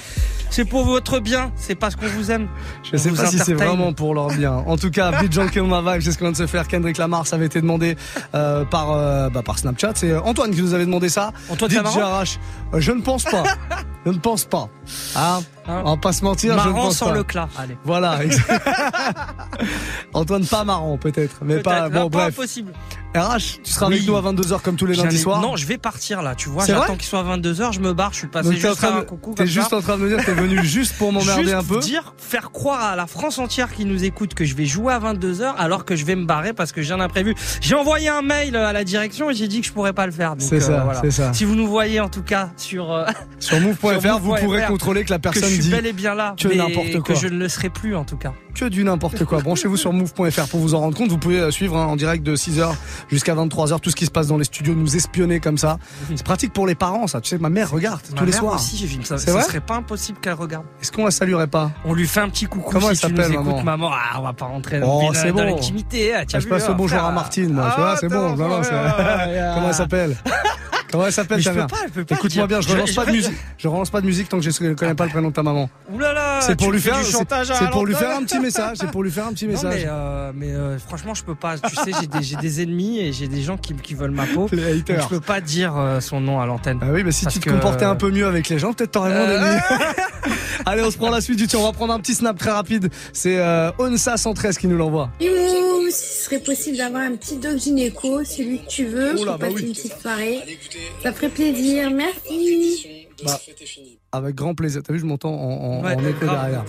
c'est pour votre bien, c'est parce qu'on vous aime.
Je sais pas si c'est vraiment pour leur bien. En tout cas, John Kill My Vibe, c'est ce qu'on vient de se faire. Kendrick Lamar, ça avait été demandé euh, par, euh, bah, par Snapchat. C'est euh, Antoine qui nous avait demandé ça.
Antoine.
Euh, Je ne pense pas. je ne pense pas. Hein On va pas se mentir, je ne
Marrant
pense
sans
pas.
le clat. Allez.
Voilà. Antoine pas marrant peut-être, mais pas bon
pas
bref.
impossible.
RH, tu seras avec
Oui.
nous à 22h comme tous les lundis soirs.
Non, je vais partir là, tu vois. J'attends qu'il soit 22h, je me barre, je suis passé
Donc
juste
train
un
de,
coucou
t'es juste
ça.
en train de me dire que t'es venu juste pour m'emmerder un peu.
dire, faire croire à la France entière qui nous écoute que je vais jouer à 22h alors que je vais me barrer parce que j'ai un imprévu. J'ai envoyé un mail à la direction et j'ai dit que je pourrais pas le faire.
C'est ça,
euh, voilà.
ça.
Si vous nous voyez en tout cas sur euh,
Sur move.fr, vous pourrez contrôler que la personne
je suis
dit
bel et bien là,
que n'importe quoi.
que je ne le serai plus en tout cas.
que du n'importe quoi. Branchez-vous sur move.fr pour vous en rendre compte. Vous pouvez euh, suivre hein, en direct de 6h jusqu'à 23h tout ce qui se passe dans les studios, nous espionner comme ça. C'est pratique pour les parents, ça. Tu sais, ma mère regarde
Ma
tous les soirs.
aussi, j'ai vu ça. Ça serait pas impossible qu'elle regarde.
Est-ce qu'on la saluerait pas?
On lui fait un petit coucou
Comment
si
elle s'appelle, maman
maman? Ah, on va pas rentrer
Oh,
dans,
c'est
dans
bon.
l'intimité. ah, as
Je passe le
hein,
bonjour à Martine, moi. tu vois,
Ah,
c'est bon. Comment elle s'appelle? Comment elle s'appelle ta mère Écoute-moi bien, je relance
Je-
pas de musique. Je relance pas de musique tant que je ne connais pas le prénom de ta maman.
Ouh là,
C'est pour lui faire,
du
c'est
chantage à
c'est pour lui faire un petit message. C'est pour lui faire un petit
Non,
message.
mais, euh, mais euh, franchement, je peux pas. Tu sais, j'ai des, j'ai des ennemis et j'ai des gens qui, qui veulent ma peau.
Les haters.
Donc, je peux pas dire euh, son nom à l'antenne.
Ah oui, mais si tu te
que-
comportais un peu mieux avec les gens, peut-être t'aurais moins d'ennemis. Allez, on se prend la suite du tour. On va prendre un petit snap très rapide. C'est euh, Onsa113 qui nous l'envoie.
Ou si ce serait possible d'avoir un petit doc gynéco, celui que tu veux,
Oula,
pour
bah
passer
oui.
une petite soirée. Ça ferait plaisir, merci.
Bah, avec grand plaisir. T'as vu, je m'entends en, en,
Ouais,
en écho
grave,
derrière.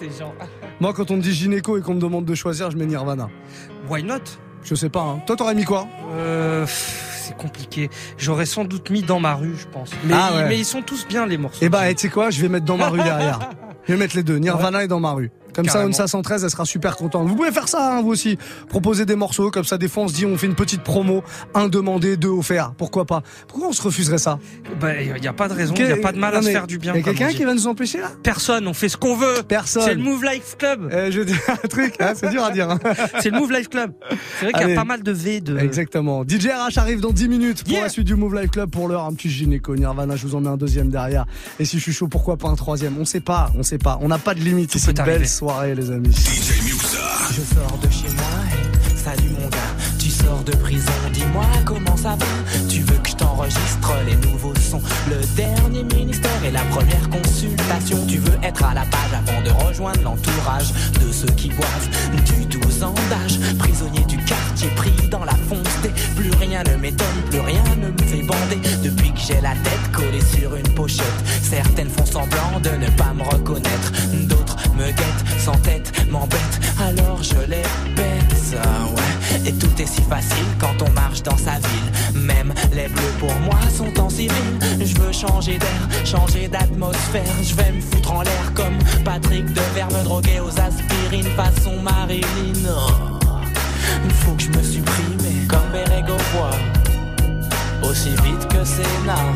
Moi, quand on me dit gynéco et qu'on me demande de choisir, je mets Nirvana.
Why not?
Je sais pas. Hein. Toi, t'aurais mis quoi?
Euh, C'est compliqué. J'aurais sans doute mis dans ma rue, je pense. Mais,
Ah ouais.
mais ils sont tous bien les morceaux.
Eh bah, eh, tu sais quoi? Je vais mettre dans ma rue derrière. Je vais mettre les deux, Nirvana et dans ma rue. Comme
Carrément.
ça, Onsa 113, elle sera super contente. Vous pouvez faire ça, hein, vous aussi. Proposer des morceaux, comme ça, des fois, on se dit, on fait une petite promo, un demandé, deux offert. Pourquoi pas? Pourquoi on se refuserait ça?
Bah, il n'y a pas de raison, il n'y a pas de mal à se faire du bien.
y a quelqu'un qui va nous empêcher là?
Personne, on fait ce qu'on veut.
Personne.
C'est le Move Life Club.
Eh, je dis un truc, hein, c'est dur à dire. hein.
C'est le Move Life Club. C'est vrai qu'il y a pas mal de V de.
Exactement. DJ RH arrive dans 10 minutes pour
Yeah.
la suite du Move Life Club. Pour l'heure, un petit gynéco, Nirvana, je vous en mets un deuxième derrière. Et si je suis chaud, pourquoi pas un troisième? On sait pas, on sait pas. On n'a pas de limite Belle
arriver.
Soirée, les amis.
Je sors de chez moi et salut mon gars, tu sors de prison, dis-moi comment ça va. Tu je t'enregistre les nouveaux sons, le dernier ministère et la première consultation. Tu veux être à la page avant de rejoindre l'entourage de ceux qui boivent du 12 ans d'âge Prisonnier du quartier pris dans la fonce des Plus rien ne m'étonne, plus rien ne me fait bander. Depuis que j'ai la tête collée sur une pochette Certaines font semblant de ne pas me reconnaître. D'autres me guettent sans tête, m'embêtent. Alors je les bête, ça ouais Et tout est si facile quand on marche dans sa ville. Même les bleus pour moi sont en civil. Je veux changer d'air, changer d'atmosphère. Je vais me foutre en l'air comme Patrick Devers Me droguer aux aspirines façon Marilyn. Oh, Faut que je me supprime comme Berego voit Aussi vite que Sénat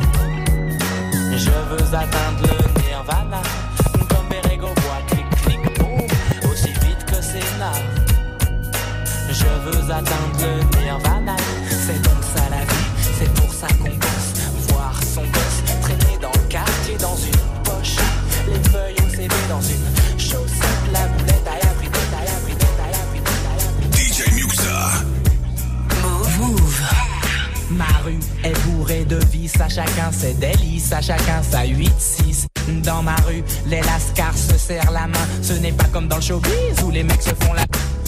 je veux atteindre le nirvana. Comme Berego voit clic clic boum Aussi vite que Sénat Je veux atteindre le nirvana C'est donc ça la vie C'est pour ça qu'on bosse Voir son gosse traîner dans le quartier Dans une poche Les feuilles CV dans une chaussette La boulette à abriter, à abriter, à abriter, à abriter
DJ Muxa.
Move. Ma rue est bourrée de vices, à chacun ses délices, à chacun sa 8-6. Dans ma rue, les lascars se serrent la main. Ce n'est pas comme dans le showbiz où les mecs se font la.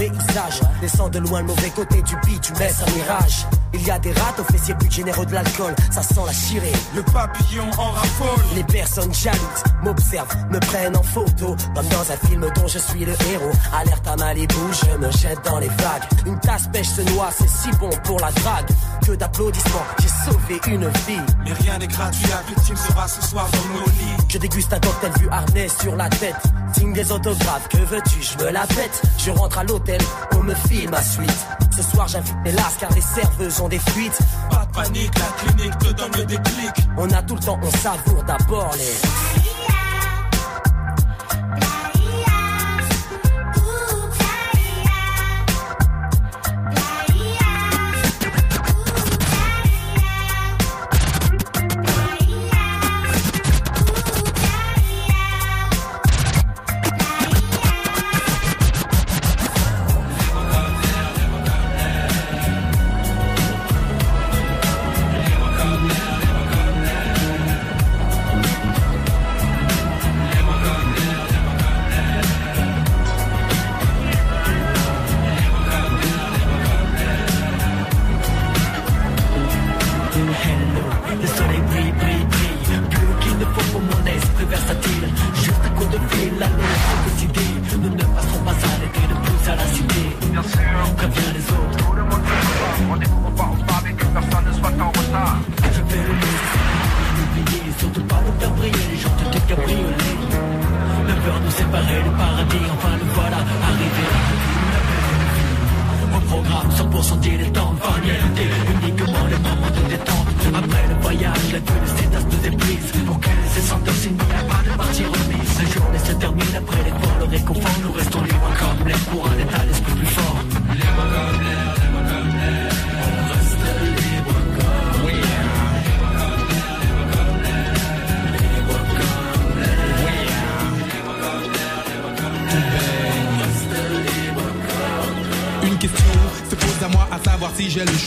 Paysage. Descends de loin le mauvais côté du beat, tu laisses un mirage. Il y a des rats aux fessiers plus généreux de l'alcool, ça sent la chirée. Le papillon en raffole. Les personnes jalouses m'observent, me prennent en photo, comme dans un film dont je suis le héros. Alerte à Malibu, je me jette dans les vagues. Une tasse pêche se noie, c'est si bon pour la drague. Que d'applaudissements, j'ai sauvé une vie.
Mais rien n'est gratuit, la victime sera ce soir dans nos lits.
Je déguste un cocktail vu harnais sur la tête. Signe des autographes, que veux-tu, je me la pète. Je rentre à l'hôtel, on me file ma suite. Ce soir j'invite mes lasses car les serveuses ont des fuites.
Pas de panique, la clinique te donne le déclic.
On a tout le temps, on savoure d'abord les.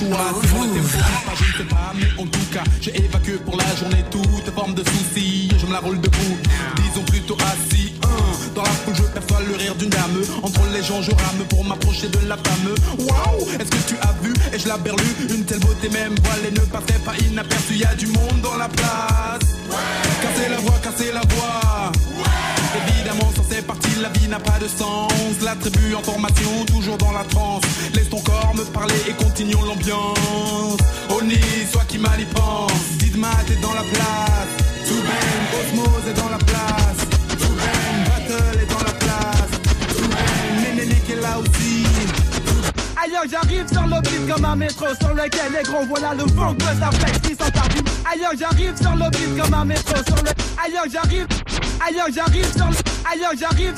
Le
choix. Moi, je ne sais pas, mais en tout cas, j'ai évacué pour la journée toute forme de soucis. Je me la roule debout, disons plutôt assis. Hein. Dans la foule, je perçois le rire d'une dame. Entre les gens, je rame pour m'approcher de la femme. Waouh, est-ce que tu as vu Et je la berlu, une telle beauté même voilée ne passait pas inaperçue. Y a du monde dans la place. Cassez la voix, cassez la voix. N'a pas de sens. La tribu en formation, toujours dans la transe. Laisse ton corps me parler et continuons l'ambiance. Oni, soit qui mal y pense. Didma, t'es dans la place. Souben, Osmose est dans la place. Souben, Battle est dans la place. Souben, Ménélique est là aussi.
Ailleurs j'arrive sur le beat comme un métro sur lequel les gros voilà le fond que ça flex qui du Ailleurs j'arrive sur le beat comme un métro sur le Ailleurs j'arrive Ailleurs j'arrive sur le Ailleurs j'arrive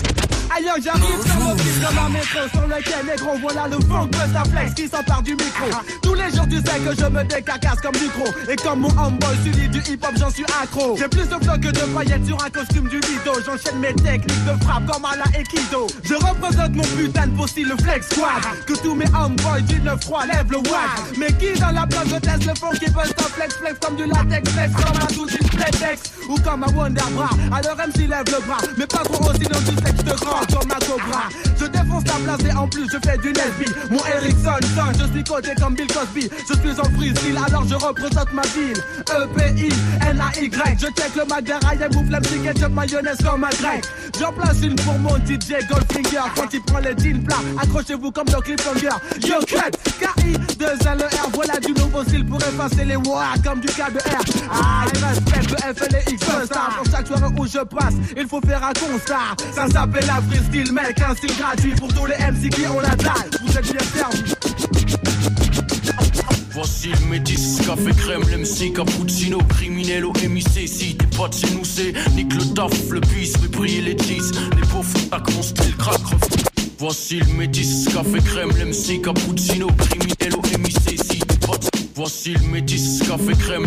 Ailleurs j'arrive sur le beat comme un métro sur lequel gros voilà le que ça flex qui s'empare du micro. Tous les jours tu sais que je me décarcasse comme gros. Et comme mon homeboy celui du hip hop j'en suis accro. J'ai plus de flow que de paillettes sur un costume du lido. J'enchaîne mes techniques de frappe comme à la Aikido. Je représente mon putain de style le flex squad. Que tous mes homeboys du 9-3 lèvent le wag. Mais qui dans la place je teste le fond qui veut stop flex flex comme du latex flex Comme un tout du playtex ou comme un Wonder Bra. Alors MC lève le bras mais pas trop aussi dans du sexe de grand Je défonce ta place et en plus je fais du lesbi. Mon Ericsson je suis coté comme Bill Cosby. Je suis en freestyle alors je représente ma ville. E E-P-I-N-A-Y. Je check le magaraille et bouffe la ketchup mayonnaise comme un grec. J'en place une pour mon DJ Goldfinger. Quand il prend les jeans plats, accrochez-vous comme dans Cliffhanger. Yo cut, K-I, 2 L E R. Voilà du nouveau style pour effacer les wa comme du K R. Ah, il respecte le F et les X star. Pour chaque soirée où je passe, il faut faire un constat. Ça s'appelle la freestyle, mec, un style gratuit pour tous les MC qui ont la dalle. Vous êtes bien servis.
Voici le métis, café crème, l'MC, cappuccino, criminel au MIC. Si t'es pas de chez nous, c'est nique le taf, le bis, mais briller les 10. Les pauvres tac, mon style craque. Voici le métis, café crème, l'MC, cappuccino, criminel au MIC. Si t'es pas de... Voici le métis, café crème.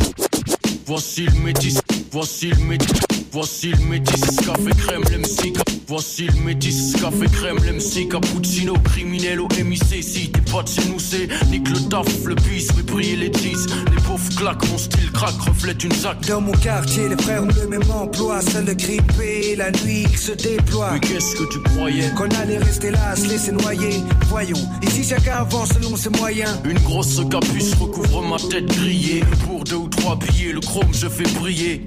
Voici le métis, voici le métis. Voici le métis, café crème, l'MC. Voici le métis, café crème, l'MC, cappuccino, criminel au MIC. Si t'es pas de chez nous, c'est nique le taf, le bis, mais briller les 10. Les pauvres claquent, mon style craque, reflète une zac.
Dans mon quartier, les frères ont le même emploi. Seul le grippé, la nuit, il se déploie.
Mais qu'est-ce que tu croyais?
Qu'on allait rester là, se laisser noyer. Voyons, ici chacun avance selon ses moyens.
Une grosse capuce recouvre ma tête grillée. Pour deux ou trois billets, le chrome je fais briller.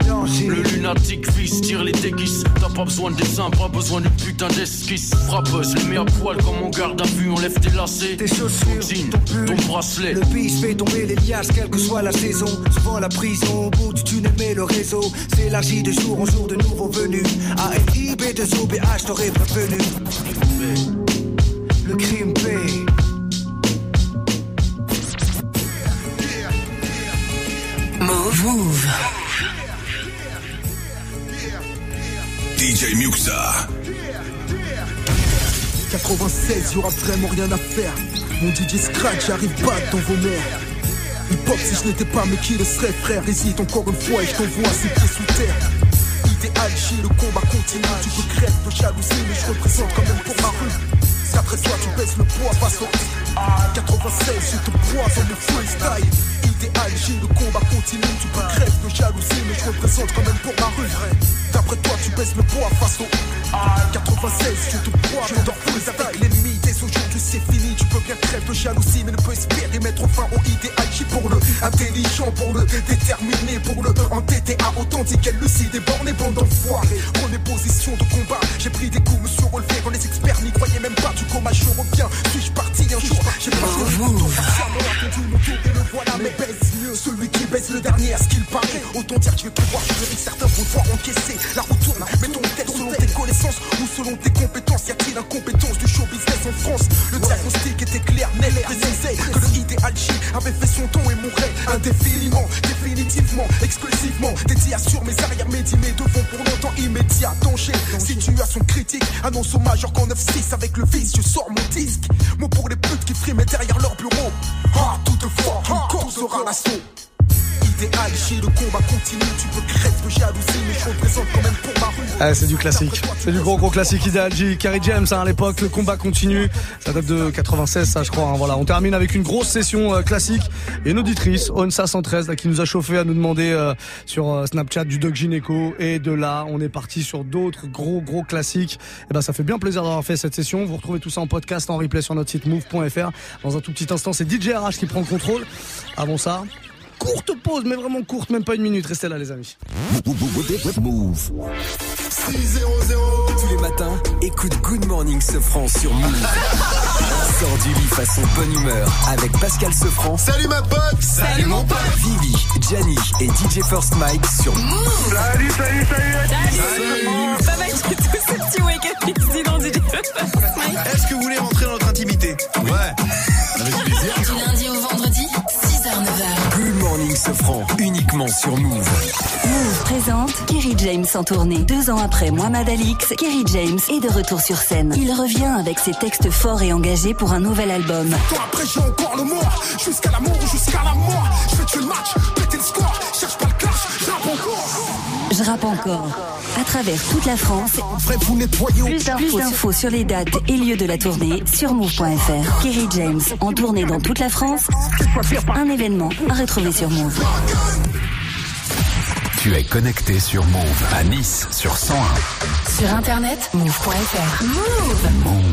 Le lunatique fils tire les déguises. T'as pas besoin de dessin, pas besoin de putain d'esquisse. Frappeuse, les mets à poil comme on garde à vue, on lève tes lacets.
Tes chaussures,
ton, ton bracelet.
Le bis fait tomber les liasses, quelle que soit la saison. Souvent la prison, au bout du tunnel, mais le réseau s'élargit de jour en jour de nouveaux venus. A-N-I, B2O, BH, t'aurais prévenu. Le crime paye.
Move. Move.
DJ Muxa.
96, y'aura vraiment rien à faire. Mon DJ Scratch arrive pas dans vos mers. Hip hop, si je n'étais pas, mais qui le serait, frère? Hésite encore une fois et je t'envoie pieds sous terre. Idéal, j'ai le combat continue. Tu peux crève de jalousie, mais je représente quand même pour ma rue. Si après toi, tu baisses le poids face au 96, je te poise en le freestyle. J'ai le combat continue. Tu peux crève de jalousie, mais je représente quand même pour ma rue. D'après toi, tu baisses le poids face au 96, je te poids je dors plus avec l'ennemi. Dès aujourd'hui, c'est fini. Tu peux bien crève de jalousie, mais ne peux espérer mettre fin au idéal. J'ai pour le intelligent, pour le déterminé, pour le entêté à authentique, et lucide et borné, bon d'enfoiré. Prenez position de combat. J'ai pris des coups, me suis relevé quand les experts n'y croyaient même pas. Du coma, je reviens. Suis-je parti un jour? J'ai pas choisi mon tour. Attendu mon et le voilà, mais baise mieux. Celui qui baise le dernier, à ce qu'il paraît. Autant dire que je vais pouvoir jurer. Certains vont devoir encaisser. La roue tourne, mais ton selon tes connaissances ou selon tes compétences. Y a-t-il incompétence du show business en France? Le diagnostic était clair, net, précisé. Que le idéal J avait fait son ton et mourrait indéfiniment, définitivement, exclusivement. Dédié à sur mes arrières mes devants pour longtemps immédiat. Danger, situation critique. Annonce au major qu'en 9-6 avec le vice, je sors mon disque. Mot pour les putes qui frimaient derrière leur bureau. Ah, toute fucking cause aura l'assaut? Idéal, j'ai le combat continue. Tu peux
Ah, c'est du classique. C'est du gros gros classique Ideal G. Carrie James hein, à l'époque, le combat continue. Ça date de 96, ça je crois. hein. Voilà, on termine avec une grosse session euh, classique et une auditrice, Onsa 113, là, qui nous a chauffé à nous demander euh, sur euh, Snapchat du Doc Gineco. Et de là, on est parti sur d'autres gros gros classiques. Et ben, ça fait bien plaisir d'avoir fait cette session. Vous retrouvez tout ça en podcast, en replay sur notre site move.fr. Dans un tout petit instant, c'est DJ RH qui prend le contrôle. Avant ça, courte pause, mais vraiment courte, même pas une minute. Restez là, les amis.
6-0-0. Tous les matins, écoute Good Morning Sofran sur Move. Sors du lit façon bonne humeur avec Pascal Sofran.
Salut ma pote
Salut mon pote Vivi, Gianni et DJ First Mike sur Move.
Salut, salut, salut
Pas mal du tout ce petit wake-up mix dans DJ
Est-ce que vous voulez rentrer dans notre intimité? Ouais Avec plaisir
Du lundi au vendredi, 6h-9h.
Good Morning uniquement sur Move.
Move présente Kerry James en tournée. Deux ans après Mohamed Alix, Kerry James est de retour sur scène. Il revient avec ses textes forts et engagés pour un nouvel album.
Toi après j'ai encore le mot Jusqu'à l'amour ou jusqu'à la mort Je fais tuer le match, péter le score Cherche pas Je rappe encore.
À travers toute la France. Plus d'infos, sur les dates et lieux de la tournée sur move.fr. Kerry James en tournée dans toute la France. Un événement à retrouver sur Move.
Tu es connecté sur Move à Nice sur 101.
Sur internet, move.fr. Move.